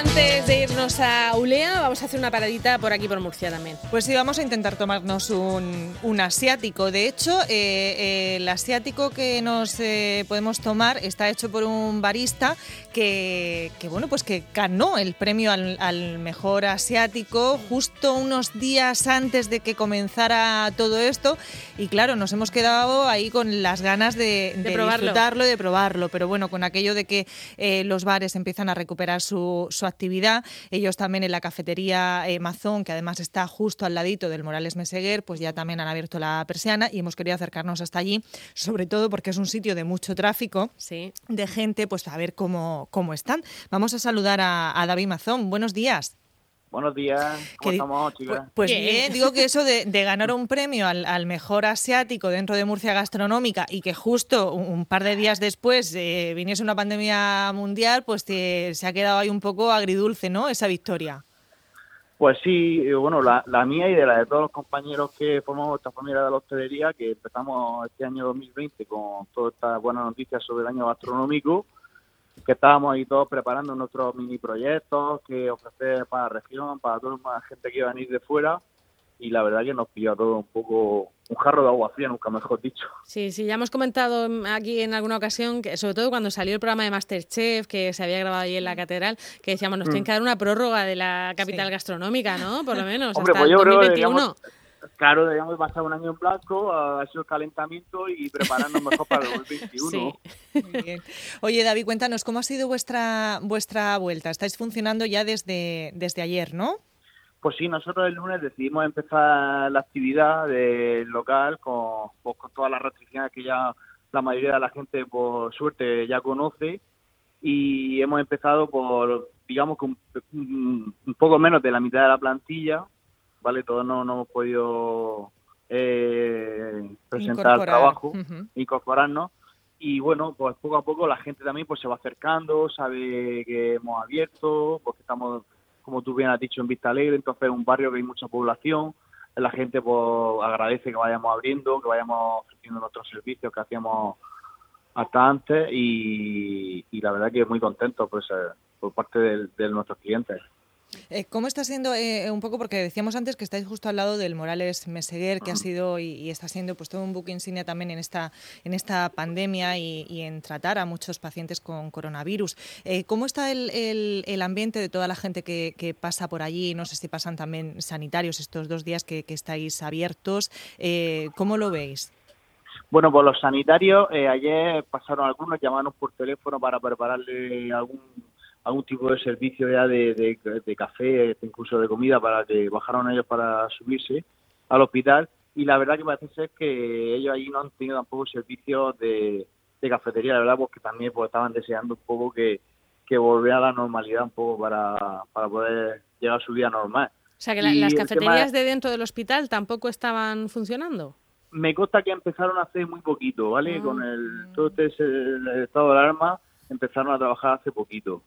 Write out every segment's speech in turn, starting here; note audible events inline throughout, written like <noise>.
antes de irnos a Ulea, vamos a hacer una paradita por aquí, por Murcia también. Pues sí, vamos a intentar tomarnos un, un asiático. De hecho, eh, eh, el asiático que nos eh, podemos tomar está hecho por un barista que, que, bueno, pues que ganó el premio al, al mejor asiático justo unos días antes de que comenzara todo esto. Y claro, nos hemos quedado ahí con las ganas de, De de probarlo. disfrutarlo y de probarlo. Pero bueno, con aquello de que los bares empiezan a recuperar su, su actividad, ellos también en la cafetería eh, Mazón, que además está justo al ladito del Morales Meseguer, pues ya también han abierto la persiana y hemos querido acercarnos hasta allí, sobre todo porque es un sitio de mucho tráfico Sí. de gente, pues a ver cómo, cómo están. Vamos a saludar a, a David Mazón. Buenos días. Buenos días, ¿cómo estamos, chicas? Pues Bien. bien, digo que eso de, de ganar un premio al, al mejor asiático dentro de Murcia Gastronómica y que justo un, un par de días después eh, viniese una pandemia mundial, pues te- se ha quedado ahí un poco agridulce, ¿no? Esa victoria. Pues sí, eh, bueno, la, la mía y de la de todos los compañeros que formamos esta familia de la hostelería, que empezamos este año 2020 con todas estas buenas noticias sobre el año gastronómico, que estábamos ahí todos preparando nuestros mini proyectos que ofrecer para la región, para toda la gente que iba a venir de fuera, y la verdad que nos pilló a todos un poco un jarro de agua fría, nunca mejor dicho. Sí, sí, ya hemos comentado mm, aquí en alguna ocasión, que sobre todo cuando salió el programa de Masterchef, que se había grabado allí en la catedral, que decíamos, nos tienen que dar una prórroga de la capital Sí. gastronómica, ¿no? Por lo menos, Hombre, hasta pues yo creo que 2021. deberíamos- Claro, deberíamos pasar un año en blanco, ha sido el calentamiento y prepararnos mejor para el <laughs> 2021. Sí. Muy bien. Oye, David, cuéntanos, ¿cómo ha sido vuestra, vuestra vuelta? Estáis funcionando ya desde, desde ayer, ¿no? Pues sí, nosotros el lunes decidimos empezar la actividad del local con, pues, con todas las restricciones que ya la mayoría de la gente, por suerte, ya conoce. Y hemos empezado por, digamos, con un poco menos de la mitad de la plantilla, ¿vale? Todos no, no hemos podido eh, presentar Incorporar. trabajo, incorporarnos. Y bueno, pues poco a poco la gente también pues se va acercando, sabe que hemos abierto, porque estamos, como tú bien has dicho, en Vista Alegre, entonces es un barrio que hay mucha población. La gente pues agradece que vayamos abriendo, que vayamos ofreciendo nuestros servicios que hacíamos hasta antes y, y la verdad que muy contento pues eh, por parte de, nuestros clientes. Eh, ¿Cómo está siendo eh, un poco, porque decíamos antes que estáis justo al lado del Morales Meseguer, que ha sido y, y está siendo pues todo un book insignia también en esta, en esta pandemia y, y en tratar a muchos pacientes con coronavirus. Eh, ¿Cómo está el, el- el ambiente de toda la gente que, que pasa por allí? No sé si pasan también sanitarios estos dos días que, que estáis abiertos. Eh, ¿Cómo lo veis? Bueno, pues los sanitarios, eh, ayer pasaron algunos, llamaron por teléfono para prepararle algún algún tipo de servicio ya de, de, de café, incluso de comida, para que bajaron ellos para subirse al hospital. Y la verdad que parece ser que ellos allí no han tenido tampoco servicios de, de cafetería, la verdad, porque también pues, estaban deseando un poco que, que volviera a la normalidad un poco para, para poder llegar a su vida normal. O sea, que la- las cafeterías de dentro del hospital tampoco estaban funcionando. me consta que empezaron hace muy poquito, ¿vale? Ah. Con el todo este el estado de alarma empezaron a trabajar hace poquito.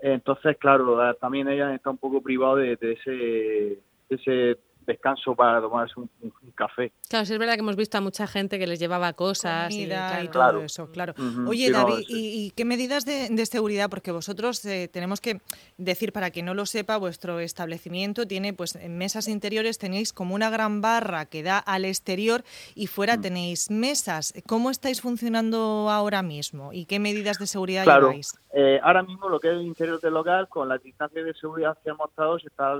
Entonces, claro, eh, también ellas están un poco privados de, ese de ese descanso para tomarse un café. Claro, sí es verdad que hemos visto a mucha gente que les llevaba cosas y, Comida claro. y todo Claro. eso, claro. Oye, sí, no, David, sí. ¿y, y qué medidas de, de seguridad? Porque vosotros eh, tenemos que decir, para quien no lo sepa, vuestro establecimiento tiene, pues, en mesas interiores tenéis como una gran barra que da al exterior y fuera Mm. tenéis mesas. ¿Cómo estáis funcionando ahora mismo? ¿Y qué medidas de seguridad Claro, lleváis? eh, ahora mismo lo que es el interior del local, con las distancias de seguridad que hemos mostrado, se está,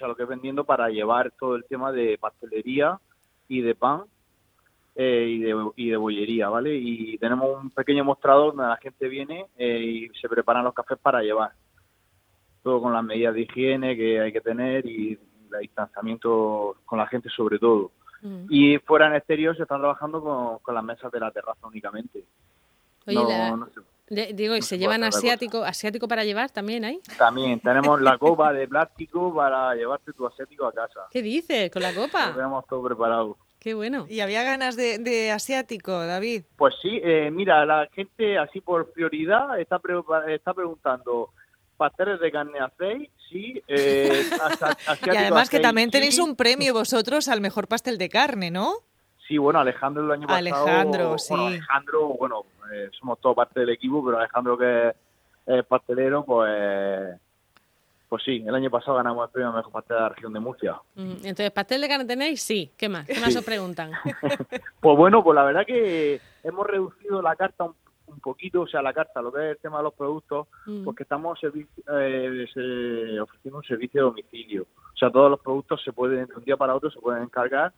sea, lo que es vendiendo para llevar todo el tema de pastelería y de pan eh, y, de, y de bollería, ¿vale? Y tenemos un pequeño mostrador donde la gente viene eh, y se preparan los cafés para llevar. Todo con las medidas de higiene que hay que tener y el distanciamiento con la gente sobre todo. Mm. Y fuera en exterior se están trabajando con, con las mesas de la terraza únicamente. Oye, No- la- no se- de- digo, ¿y no se se llevan asiático, asiático para llevar también ahí? También tenemos la <laughs> copa de plástico para llevarte tu asiático a casa. ¿Qué dices? ¿Con la Lo copa? tenemos todo preparado. Qué bueno. ¿Y había ganas de, de asiático, David? Pues sí, eh, mira, la gente así por prioridad está, pre- está preguntando, ¿pasteles de carne hacéis? Sí. Eh, <laughs> asa- Y además que también tenéis Sí. un premio vosotros al mejor pastel de carne, ¿no? Sí, bueno, Alejandro el año pasado... Alejandro, sí. Bueno, Alejandro, bueno, eh, somos todos parte del equipo, pero Alejandro que es pastelero, pues Pues sí, el año pasado ganamos el premio Mejor Pastel de la región de Murcia. Mm, Entonces, ¿pastel de carne tenéis? Sí. ¿Qué más? ¿Qué más os preguntan? <laughs> Pues bueno, pues la verdad que hemos reducido la carta un, un poquito, o sea, la carta, lo que es el tema de los productos, Mm. porque estamos eh, ofreciendo un servicio de domicilio. O sea, todos los productos se pueden, de un día para otro, se pueden encargar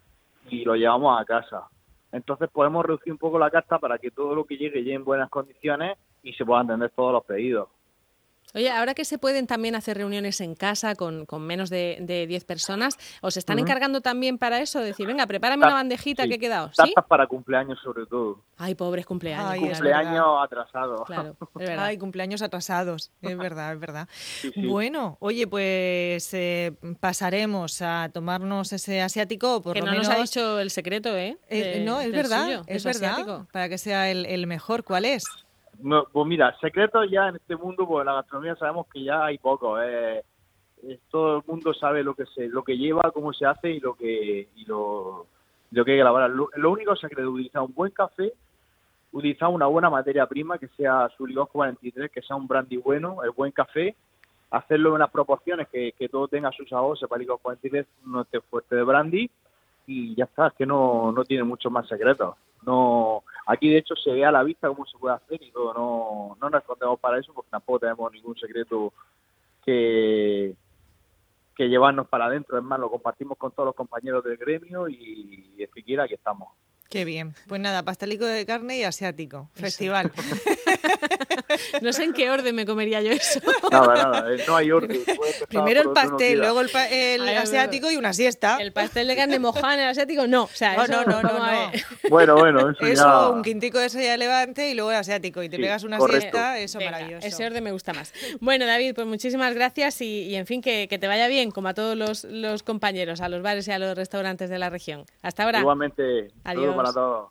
y lo llevamos a casa. Entonces podemos reducir un poco la carta para que todo lo que llegue llegue en buenas condiciones y se puedan atender todos los pedidos. Oye, ahora que se pueden también hacer reuniones en casa con, con menos de, de 10 personas, ¿os están encargando también para eso? Decir, venga, prepárame una Tar- bandejita sí, que he quedado. ¿Sí? Tartas para cumpleaños sobre todo. Ay, pobres cumpleaños. Ay, cumpleaños atrasados. Claro, es <laughs> verdad. Ay, cumpleaños atrasados, es verdad, es verdad. Sí, sí. Bueno, oye, pues eh, pasaremos a tomarnos ese asiático, por que lo no menos... nos ha dicho el secreto, ¿eh? Eh, De- no, es verdad, suyo, es verdad, asiático. para que sea el, el mejor, ¿cuál es? Pues mira, secretos ya en este mundo, pues en la gastronomía sabemos que ya hay pocos. eh, todo el mundo sabe lo que se, lo que lleva, cómo se hace y lo que y lo, lo que hay que elaborar. Lo, único secreto es utilizar un buen café, utilizar una buena materia prima, que sea Surigos 43, que sea un brandy bueno, el buen café, hacerlo en unas proporciones que, que todo tenga su sabor, sepa Licor 43, no esté fuerte de brandy y ya está, es que no, no tiene muchos más secretos. No, aquí de hecho se ve a la vista cómo se puede hacer y todo, no, no nos escondemos para eso porque tampoco tenemos ningún secreto que, que llevarnos para adentro, es más, lo compartimos con todos los compañeros del gremio y, y el que quiera aquí estamos. Qué bien. Pues nada, pastelico de carne y asiático. Festival. <laughs> No sé en qué orden me comería yo eso. <laughs> Nada, nada, eh, no hay orden. Primero el pastel, luego el, pa- el Ay, asiático y una siesta. El pastel de carne mojada en el asiático, no. O sea, No, eso, no, no. Bueno, bueno, eso, Eso, ya... un quintico de soya levante y luego el asiático. Y te Sí, pegas una correcto. siesta, eso Venga, maravilloso. Ese orden me gusta más. Bueno, David, pues muchísimas gracias y, y, en fin, que, que te vaya bien, como a todos los, los compañeros, a los bares y a los restaurantes de la región. Hasta ahora. Igualmente, saludos Adiós. para todos.